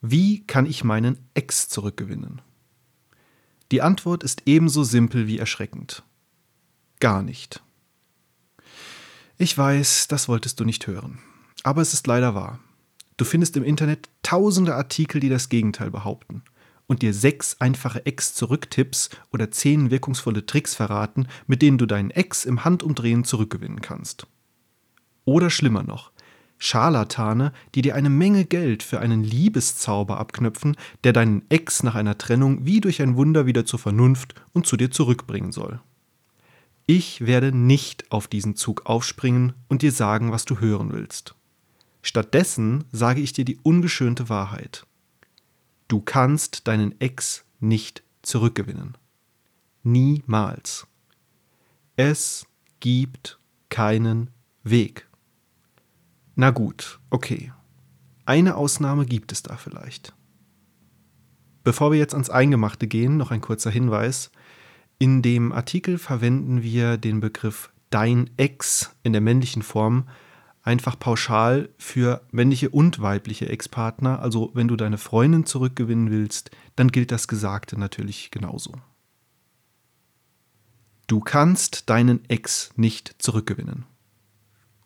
Wie kann ich meinen Ex zurückgewinnen? Die Antwort ist ebenso simpel wie erschreckend. Gar nicht. Ich weiß, das wolltest du nicht hören. Aber es ist leider wahr. Du findest im Internet tausende Artikel, die das Gegenteil behaupten und dir sechs einfache Ex-Zurücktipps oder zehn wirkungsvolle Tricks verraten, mit denen du deinen Ex im Handumdrehen zurückgewinnen kannst. Oder schlimmer noch, Scharlatane, die dir eine Menge Geld für einen Liebeszauber abknöpfen, der deinen Ex nach einer Trennung wie durch ein Wunder wieder zur Vernunft und zu dir zurückbringen soll. Ich werde nicht auf diesen Zug aufspringen und dir sagen, was du hören willst. Stattdessen sage ich dir die ungeschönte Wahrheit. Du kannst deinen Ex nicht zurückgewinnen. Niemals. Es gibt keinen Weg. Na gut, okay. Eine Ausnahme gibt es da vielleicht. Bevor wir jetzt ans Eingemachte gehen, noch ein kurzer Hinweis. In dem Artikel verwenden wir den Begriff dein Ex in der männlichen Form einfach pauschal für männliche und weibliche Ex-Partner. Also wenn du deine Freundin zurückgewinnen willst, dann gilt das Gesagte natürlich genauso. Du kannst deinen Ex nicht zurückgewinnen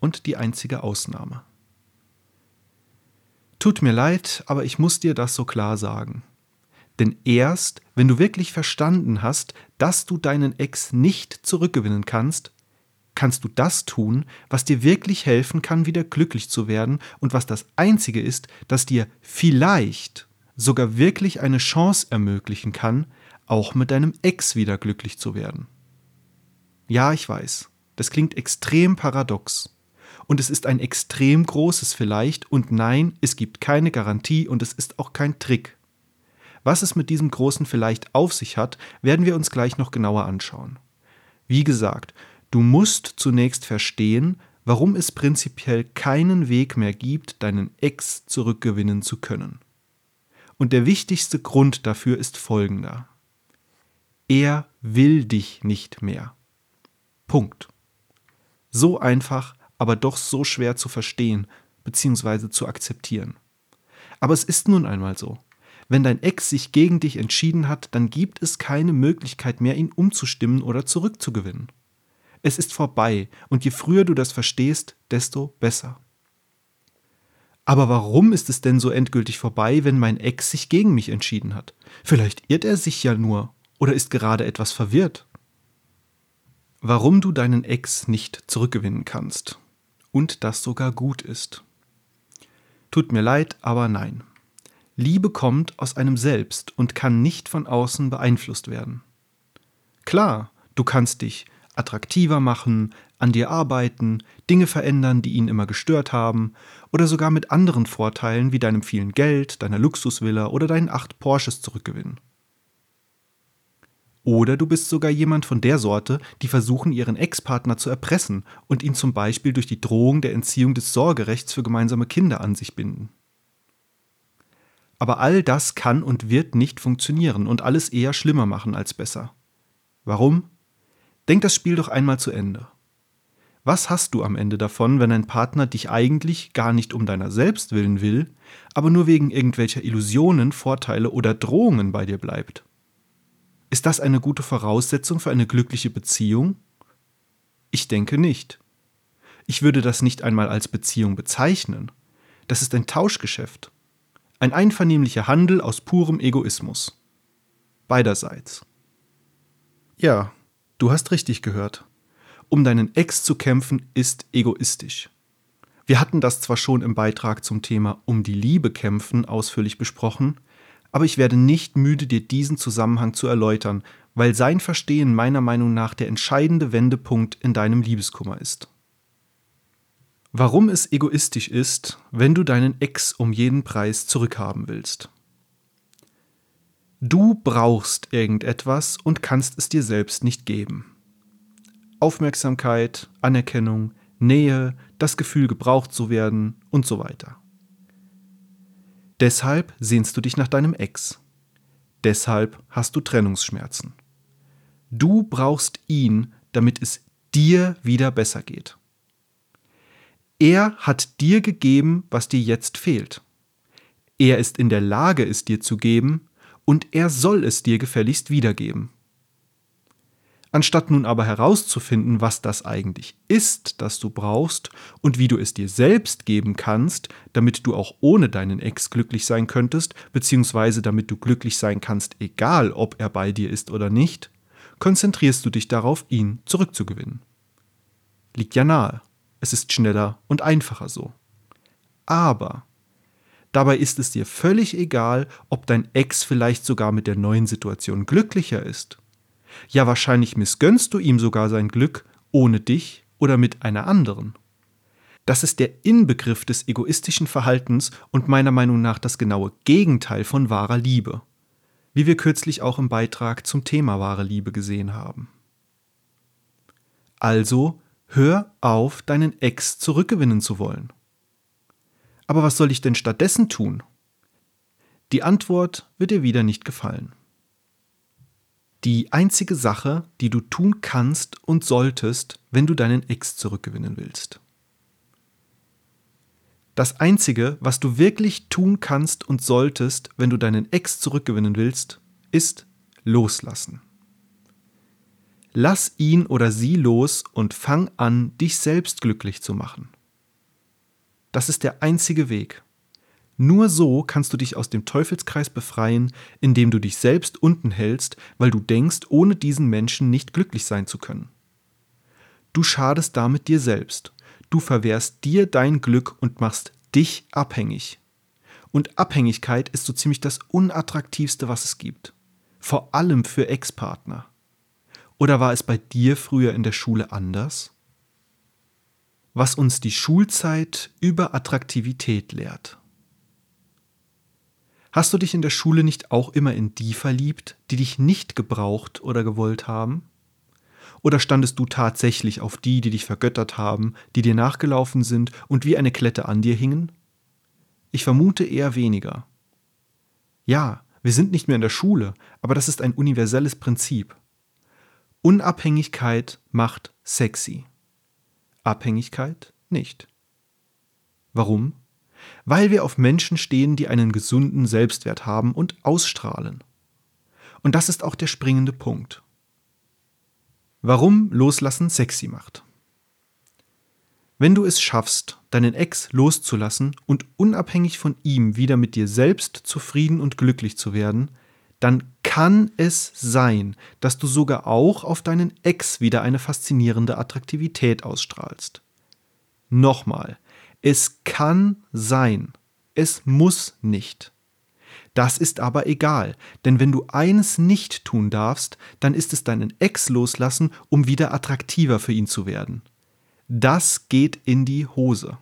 und die einzige Ausnahme. Tut mir leid, aber ich muss dir das so klar sagen. Denn erst, wenn du wirklich verstanden hast, dass du deinen Ex nicht zurückgewinnen kannst, kannst du das tun, was dir wirklich helfen kann, wieder glücklich zu werden und was das Einzige ist, das dir vielleicht sogar wirklich eine Chance ermöglichen kann, auch mit deinem Ex wieder glücklich zu werden. Ja, ich weiß, das klingt extrem paradox und es ist ein extrem großes vielleicht und nein, es gibt keine Garantie und es ist auch kein Trick. Was es mit diesem großen vielleicht auf sich hat, werden wir uns gleich noch genauer anschauen. Wie gesagt, du musst zunächst verstehen, warum es prinzipiell keinen Weg mehr gibt, deinen Ex zurückgewinnen zu können. Und der wichtigste Grund dafür ist folgender. Er will dich nicht mehr. Punkt. So einfach aber doch so schwer zu verstehen bzw. zu akzeptieren. Aber es ist nun einmal so. Wenn dein Ex sich gegen dich entschieden hat, dann gibt es keine Möglichkeit mehr, ihn umzustimmen oder zurückzugewinnen. Es ist vorbei, und je früher du das verstehst, desto besser. Aber warum ist es denn so endgültig vorbei, wenn mein Ex sich gegen mich entschieden hat? Vielleicht irrt er sich ja nur oder ist gerade etwas verwirrt. Warum du deinen Ex nicht zurückgewinnen kannst und das sogar gut ist. Tut mir leid, aber nein. Liebe kommt aus einem selbst und kann nicht von außen beeinflusst werden. Klar, du kannst dich attraktiver machen, an dir arbeiten, Dinge verändern, die ihn immer gestört haben, oder sogar mit anderen Vorteilen wie deinem vielen Geld, deiner Luxusvilla oder deinen acht Porsches zurückgewinnen. Oder du bist sogar jemand von der Sorte, die versuchen, ihren Ex-Partner zu erpressen und ihn zum Beispiel durch die Drohung der Entziehung des Sorgerechts für gemeinsame Kinder an sich binden. Aber all das kann und wird nicht funktionieren und alles eher schlimmer machen als besser. Warum? Denk das Spiel doch einmal zu Ende. Was hast du am Ende davon, wenn dein Partner dich eigentlich gar nicht um deiner selbst willen will, aber nur wegen irgendwelcher Illusionen, Vorteile oder Drohungen bei dir bleibt? Ist das eine gute Voraussetzung für eine glückliche Beziehung? Ich denke nicht. Ich würde das nicht einmal als Beziehung bezeichnen. Das ist ein Tauschgeschäft. Ein einvernehmlicher Handel aus purem Egoismus. Beiderseits. Ja, du hast richtig gehört. Um deinen Ex zu kämpfen, ist egoistisch. Wir hatten das zwar schon im Beitrag zum Thema Um die Liebe kämpfen ausführlich besprochen, aber ich werde nicht müde, dir diesen Zusammenhang zu erläutern, weil sein Verstehen meiner Meinung nach der entscheidende Wendepunkt in deinem Liebeskummer ist. Warum es egoistisch ist, wenn du deinen Ex um jeden Preis zurückhaben willst. Du brauchst irgendetwas und kannst es dir selbst nicht geben. Aufmerksamkeit, Anerkennung, Nähe, das Gefühl gebraucht zu werden und so weiter. Deshalb sehnst du dich nach deinem Ex. Deshalb hast du Trennungsschmerzen. Du brauchst ihn, damit es dir wieder besser geht. Er hat dir gegeben, was dir jetzt fehlt. Er ist in der Lage, es dir zu geben, und er soll es dir gefälligst wiedergeben. Anstatt nun aber herauszufinden, was das eigentlich ist, das du brauchst und wie du es dir selbst geben kannst, damit du auch ohne deinen Ex glücklich sein könntest, beziehungsweise damit du glücklich sein kannst, egal ob er bei dir ist oder nicht, konzentrierst du dich darauf, ihn zurückzugewinnen. Liegt ja nahe. Es ist schneller und einfacher so. Aber dabei ist es dir völlig egal, ob dein Ex vielleicht sogar mit der neuen Situation glücklicher ist ja, wahrscheinlich missgönnst du ihm sogar sein Glück ohne dich oder mit einer anderen. Das ist der Inbegriff des egoistischen Verhaltens und meiner Meinung nach das genaue Gegenteil von wahrer Liebe, wie wir kürzlich auch im Beitrag zum Thema wahre Liebe gesehen haben. Also hör auf, deinen Ex zurückgewinnen zu wollen. Aber was soll ich denn stattdessen tun? Die Antwort wird dir wieder nicht gefallen. Die einzige Sache, die du tun kannst und solltest, wenn du deinen Ex zurückgewinnen willst. Das Einzige, was du wirklich tun kannst und solltest, wenn du deinen Ex zurückgewinnen willst, ist loslassen. Lass ihn oder sie los und fang an, dich selbst glücklich zu machen. Das ist der einzige Weg. Nur so kannst du dich aus dem Teufelskreis befreien, indem du dich selbst unten hältst, weil du denkst, ohne diesen Menschen nicht glücklich sein zu können. Du schadest damit dir selbst. Du verwehrst dir dein Glück und machst dich abhängig. Und Abhängigkeit ist so ziemlich das unattraktivste, was es gibt. Vor allem für Ex-Partner. Oder war es bei dir früher in der Schule anders? Was uns die Schulzeit über Attraktivität lehrt. Hast du dich in der Schule nicht auch immer in die verliebt, die dich nicht gebraucht oder gewollt haben? Oder standest du tatsächlich auf die, die dich vergöttert haben, die dir nachgelaufen sind und wie eine Klette an dir hingen? Ich vermute eher weniger. Ja, wir sind nicht mehr in der Schule, aber das ist ein universelles Prinzip. Unabhängigkeit macht sexy. Abhängigkeit nicht. Warum? Weil wir auf Menschen stehen, die einen gesunden Selbstwert haben und ausstrahlen. Und das ist auch der springende Punkt. Warum Loslassen sexy macht. Wenn du es schaffst, deinen Ex loszulassen und unabhängig von ihm wieder mit dir selbst zufrieden und glücklich zu werden, dann kann es sein, dass du sogar auch auf deinen Ex wieder eine faszinierende Attraktivität ausstrahlst. Nochmal, es kann sein, es muss nicht. Das ist aber egal, denn wenn du eines nicht tun darfst, dann ist es deinen Ex loslassen, um wieder attraktiver für ihn zu werden. Das geht in die Hose.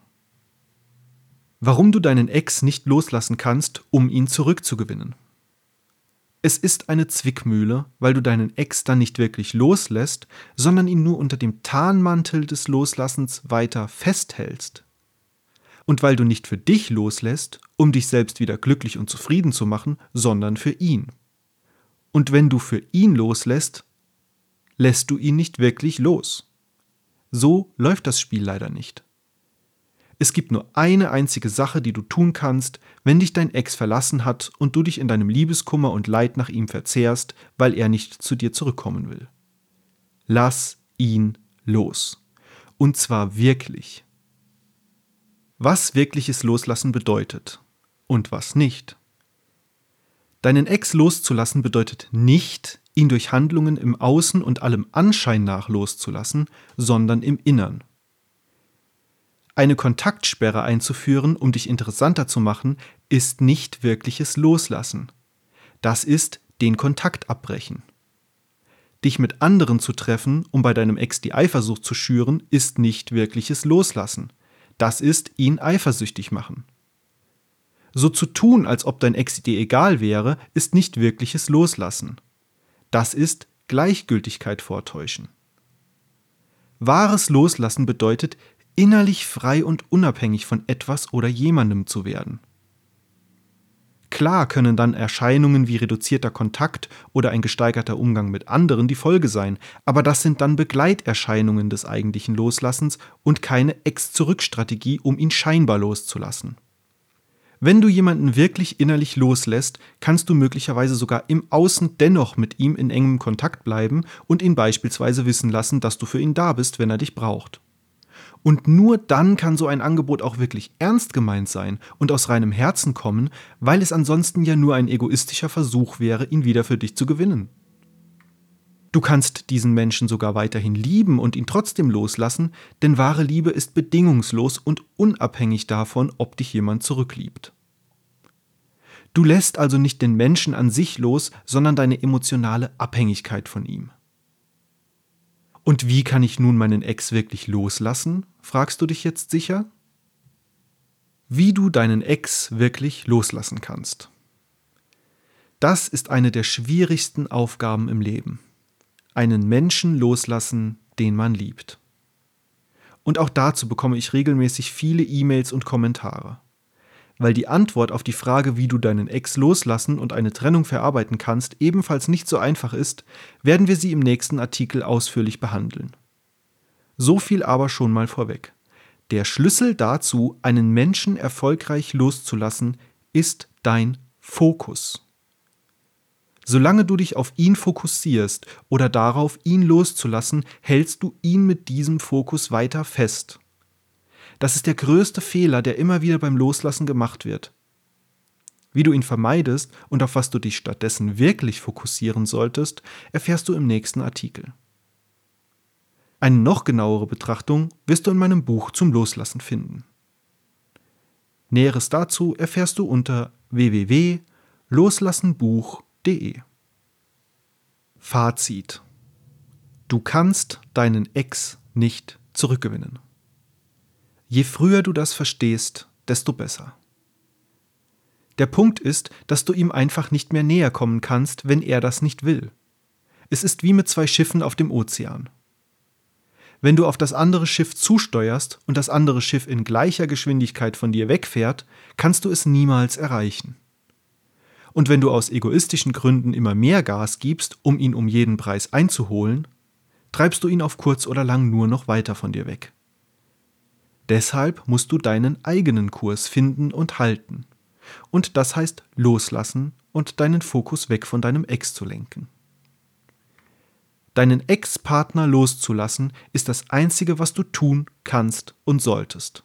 Warum du deinen Ex nicht loslassen kannst, um ihn zurückzugewinnen. Es ist eine Zwickmühle, weil du deinen Ex dann nicht wirklich loslässt, sondern ihn nur unter dem Tarnmantel des Loslassens weiter festhältst und weil du nicht für dich loslässt, um dich selbst wieder glücklich und zufrieden zu machen, sondern für ihn. Und wenn du für ihn loslässt, lässt du ihn nicht wirklich los. So läuft das Spiel leider nicht. Es gibt nur eine einzige Sache, die du tun kannst, wenn dich dein Ex verlassen hat und du dich in deinem Liebeskummer und Leid nach ihm verzehrst, weil er nicht zu dir zurückkommen will. Lass ihn los. Und zwar wirklich was wirkliches Loslassen bedeutet und was nicht. Deinen Ex loszulassen bedeutet nicht, ihn durch Handlungen im Außen und allem Anschein nach loszulassen, sondern im Innern. Eine Kontaktsperre einzuführen, um dich interessanter zu machen, ist nicht wirkliches Loslassen. Das ist den Kontakt abbrechen. Dich mit anderen zu treffen, um bei deinem Ex die Eifersucht zu schüren, ist nicht wirkliches Loslassen. Das ist ihn eifersüchtig machen. So zu tun, als ob dein Ex dir egal wäre, ist nicht wirkliches Loslassen. Das ist Gleichgültigkeit vortäuschen. Wahres Loslassen bedeutet, innerlich frei und unabhängig von etwas oder jemandem zu werden. Klar können dann Erscheinungen wie reduzierter Kontakt oder ein gesteigerter Umgang mit anderen die Folge sein, aber das sind dann Begleiterscheinungen des eigentlichen Loslassens und keine Ex-Zurück-Strategie, um ihn scheinbar loszulassen. Wenn du jemanden wirklich innerlich loslässt, kannst du möglicherweise sogar im Außen dennoch mit ihm in engem Kontakt bleiben und ihn beispielsweise wissen lassen, dass du für ihn da bist, wenn er dich braucht. Und nur dann kann so ein Angebot auch wirklich ernst gemeint sein und aus reinem Herzen kommen, weil es ansonsten ja nur ein egoistischer Versuch wäre, ihn wieder für dich zu gewinnen. Du kannst diesen Menschen sogar weiterhin lieben und ihn trotzdem loslassen, denn wahre Liebe ist bedingungslos und unabhängig davon, ob dich jemand zurückliebt. Du lässt also nicht den Menschen an sich los, sondern deine emotionale Abhängigkeit von ihm. Und wie kann ich nun meinen Ex wirklich loslassen? fragst du dich jetzt sicher? Wie du deinen Ex wirklich loslassen kannst. Das ist eine der schwierigsten Aufgaben im Leben einen Menschen loslassen, den man liebt. Und auch dazu bekomme ich regelmäßig viele E-Mails und Kommentare. Weil die Antwort auf die Frage, wie du deinen Ex loslassen und eine Trennung verarbeiten kannst, ebenfalls nicht so einfach ist, werden wir sie im nächsten Artikel ausführlich behandeln. So viel aber schon mal vorweg. Der Schlüssel dazu, einen Menschen erfolgreich loszulassen, ist dein Fokus. Solange du dich auf ihn fokussierst oder darauf, ihn loszulassen, hältst du ihn mit diesem Fokus weiter fest. Das ist der größte Fehler, der immer wieder beim Loslassen gemacht wird. Wie du ihn vermeidest und auf was du dich stattdessen wirklich fokussieren solltest, erfährst du im nächsten Artikel. Eine noch genauere Betrachtung wirst du in meinem Buch zum Loslassen finden. Näheres dazu erfährst du unter www.loslassenbuch.com www.ftf.de. Fazit. Du kannst deinen Ex nicht zurückgewinnen. Je früher du das verstehst, desto besser. Der Punkt ist, dass du ihm einfach nicht mehr näher kommen kannst, wenn er das nicht will. Es ist wie mit zwei Schiffen auf dem Ozean. Wenn du auf das andere Schiff zusteuerst und das andere Schiff in gleicher Geschwindigkeit von dir wegfährt, kannst du es niemals erreichen. Und wenn du aus egoistischen Gründen immer mehr Gas gibst, um ihn um jeden Preis einzuholen, treibst du ihn auf kurz oder lang nur noch weiter von dir weg. Deshalb musst du deinen eigenen Kurs finden und halten. Und das heißt loslassen und deinen Fokus weg von deinem Ex zu lenken. Deinen Ex-Partner loszulassen ist das Einzige, was du tun kannst und solltest.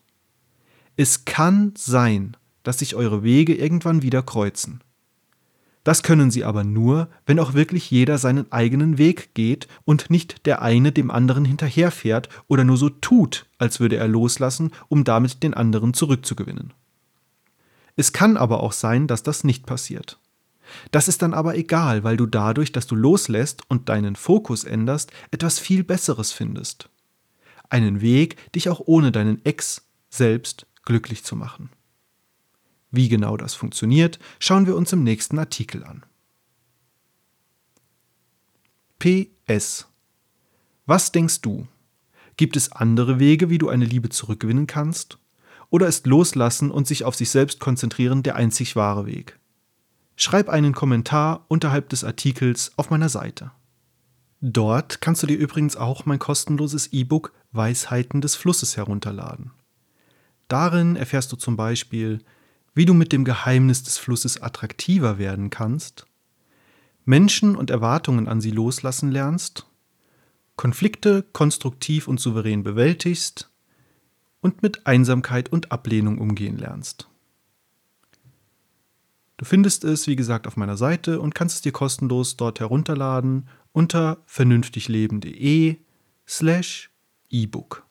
Es kann sein, dass sich eure Wege irgendwann wieder kreuzen. Das können sie aber nur, wenn auch wirklich jeder seinen eigenen Weg geht und nicht der eine dem anderen hinterherfährt oder nur so tut, als würde er loslassen, um damit den anderen zurückzugewinnen. Es kann aber auch sein, dass das nicht passiert. Das ist dann aber egal, weil du dadurch, dass du loslässt und deinen Fokus änderst, etwas viel Besseres findest. Einen Weg, dich auch ohne deinen Ex selbst glücklich zu machen. Wie genau das funktioniert, schauen wir uns im nächsten Artikel an. PS. Was denkst du? Gibt es andere Wege, wie du eine Liebe zurückgewinnen kannst? Oder ist Loslassen und sich auf sich selbst konzentrieren der einzig wahre Weg? Schreib einen Kommentar unterhalb des Artikels auf meiner Seite. Dort kannst du dir übrigens auch mein kostenloses E-Book Weisheiten des Flusses herunterladen. Darin erfährst du zum Beispiel, wie du mit dem Geheimnis des Flusses attraktiver werden kannst, Menschen und Erwartungen an sie loslassen lernst, Konflikte konstruktiv und souverän bewältigst und mit Einsamkeit und Ablehnung umgehen lernst. Du findest es, wie gesagt, auf meiner Seite und kannst es dir kostenlos dort herunterladen unter vernünftigleben.de slash ebook.